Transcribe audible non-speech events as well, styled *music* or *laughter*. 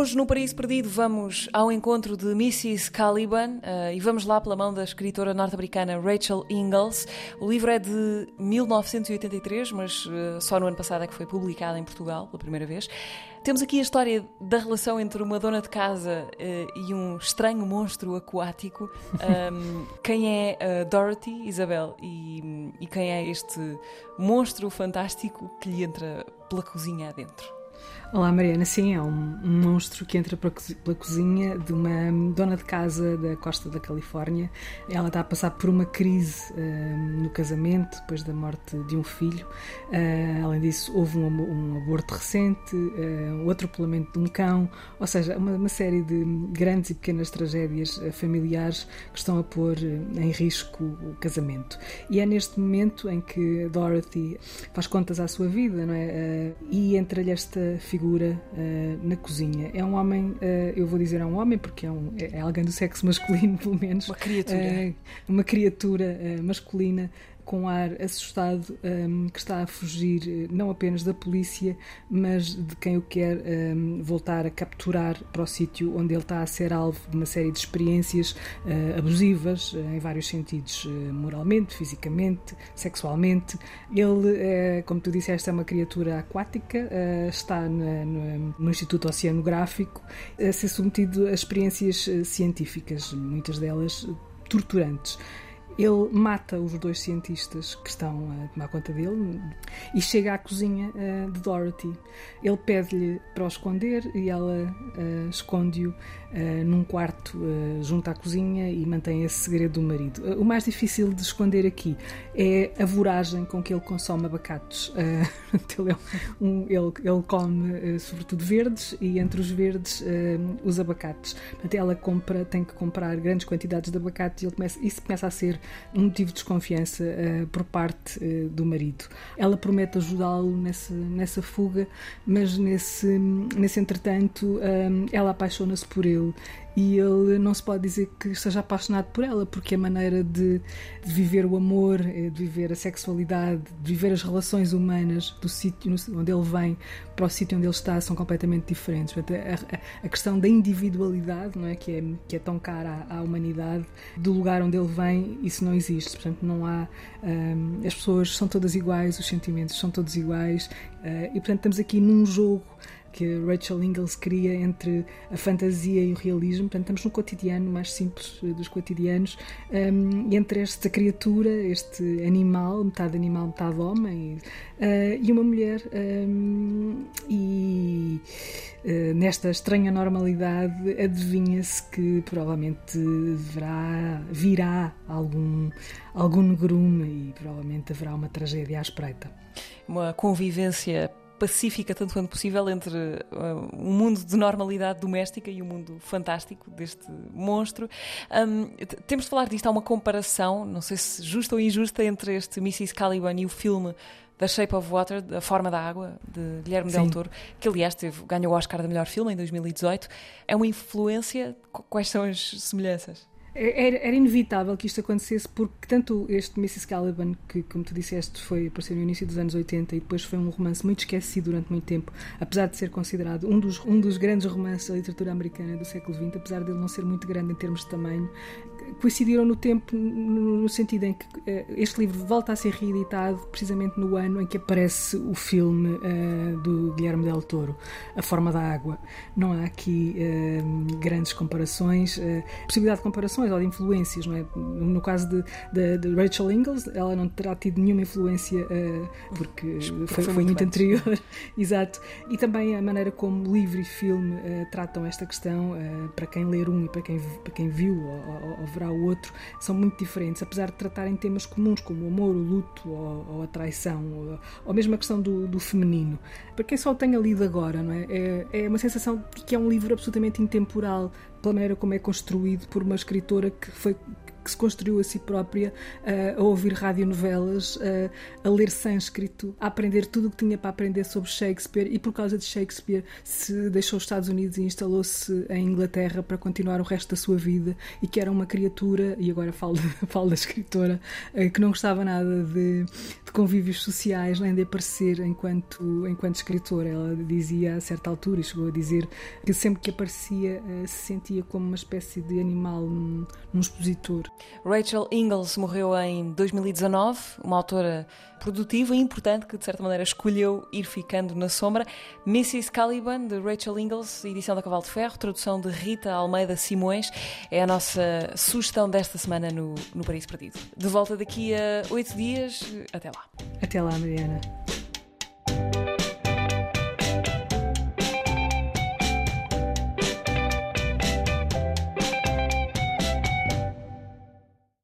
Hoje, no Paraíso Perdido, vamos ao encontro de Mrs. Caliban uh, e vamos lá pela mão da escritora norte-americana Rachel Ingalls. O livro é de 1983, mas uh, só no ano passado é que foi publicado em Portugal pela primeira vez. Temos aqui a história da relação entre uma dona de casa uh, e um estranho monstro aquático. *laughs* Um, quem é Dorothy, Isabel, e, e quem é este monstro fantástico que lhe entra pela cozinha adentro? Olá Mariana, sim, é um, um monstro que entra pela cozinha de uma dona de casa da costa da Califórnia. Ela está a passar por uma crise uh, no casamento, depois da morte de um filho. Uh, além disso, houve um, um aborto recente, uh, o atropelamento de um cão, ou seja, uma, uma série de grandes e pequenas tragédias familiares que estão a pôr em risco o casamento. E é neste momento em que Dorothy faz contas à sua vida, não é? e entra-lhe esta figura figura uh, na cozinha. É um homem, uh, eu vou dizer é um homem porque é, um, é, é alguém do sexo masculino, *laughs* pelo menos. Uma criatura. Uh, uma criatura masculina com ar assustado, um, que está a fugir eh, não apenas da polícia, mas de quem o quer um, voltar a capturar para o sítio onde ele está a ser alvo de uma série de experiências uh, abusivas, uh, em vários sentidos, uh, moralmente, fisicamente, sexualmente. Ele, como tu disseste, é uma criatura aquática, está na, no, no, Instituto Oceanográfico a ser submetido a experiências científicas, muitas delas torturantes. Ele mata os dois cientistas que estão a tomar conta dele e chega à cozinha uh, de Dorothy. Ele pede-lhe para o esconder e ela uh, esconde-o uh, num quarto junto à cozinha e mantém esse segredo do marido. o mais difícil de esconder aqui é a voragem com que ele consome abacates. *laughs* ele, é um, ele, ele, come sobretudo verdes e entre os verdes os abacates. Portanto, ela compra, tem que comprar grandes quantidades de abacates e ele começa, isso começa a ser um motivo de desconfiança uh, por parte uh, do marido. Ela promete ajudá-lo nessa, nessa fuga, mas nesse, nesse entretanto um, ela apaixona-se por ele e ele não se pode dizer que esteja apaixonado por ela, porque a maneira de, de viver o amor, eh, de viver a sexualidade, de viver as relações humanas do sítio onde ele vem para o sítio onde ele está são completamente diferentes. A, a, questão da individualidade, não é? Que, é, que é tão cara à, à, humanidade, do lugar onde ele vem, isso não existe. Portanto, não há. Um, as pessoas são todas iguais, os sentimentos são todos iguais, uh, e portanto estamos aqui num jogo que Rachel Ingalls cria entre a fantasia e o realismo. Portanto, estamos no cotidiano mais simples eh, dos cotidianos, um, entre esta criatura, este animal, metade animal, metade homem, uh, e uma mulher. Um, e uh, nesta estranha normalidade, adivinha-se que provavelmente deverá, virá algum, algum negrume e provavelmente haverá uma tragédia à espreita. Uma convivência pacífica tanto quanto possível entre uh, um mundo de normalidade doméstica e o um mundo fantástico deste monstro. Um, temos de falar disto, há uma comparação, não sei se justa ou injusta, entre este Mrs. Caliban e o filme The Shape of Water, A Forma da Água, de Guilherme Sim. Del Toro, que aliás teve, ganhou o Oscar de melhor filme em 2018. É uma influência? Quais são as semelhanças? Era, era, inevitável que isto acontecesse porque tanto este Mrs. Caliban, que como tu disseste foi apareceu no início dos anos 80 e depois foi um romance muito esquecido durante muito tempo, apesar de ser considerado um dos, um dos grandes romances da literatura americana do século XX, apesar de ele não ser muito grande em termos de tamanho, coincidiram no tempo, no, sentido em que uh, este livro volta a ser reeditado precisamente no ano em que aparece o filme uh, do Guilherme Del Toro, A Forma da Água. Não há aqui uh, grandes comparações, possibilidade de comparações ou de influências, não é? No caso de, de, de Rachel Ingalls, ela não terá tido nenhuma influência porque foi, foi, muito anterior, *laughs* exato. E também a maneira como livro e filme tratam esta questão, para quem ler um e para quem, para quem viu ou, ou, ou verá o outro são muito diferentes, apesar de tratarem temas comuns como o amor, o luto ou, ou a traição, ou, ou mesmo a questão do, do, feminino. Para quem só o tenha lido agora, não é? é? É uma sensação de que é um livro absolutamente intemporal, pela maneira como é construído por uma escritora que foi que se construiu a si própria uh, a ouvir radionovelas, uh, a ler sânscrito, a aprender tudo o que tinha para aprender sobre Shakespeare e por causa de Shakespeare se deixou os Estados Unidos e instalou-se em Inglaterra para continuar o resto da sua vida e que era uma criatura, e agora falo, *laughs* falo da escritora, uh, que não gostava nada de, de, convívios sociais, nem de aparecer enquanto, enquanto escritora. Ela dizia a certa altura, e chegou a dizer que sempre que aparecia se sentia como uma espécie de animal num, num expositor. Rachel Ingalls morreu em 2019, uma autora produtiva e importante que, de certa maneira, escolheu ir ficando na sombra. Mrs. Caliban, de Rachel Ingalls, edição da Cavalo de Ferro, tradução de Rita Almeida Simões, é a nossa sugestão desta semana no, no Paris Perdido. De volta daqui a oito dias. Até lá. Até lá, Mariana.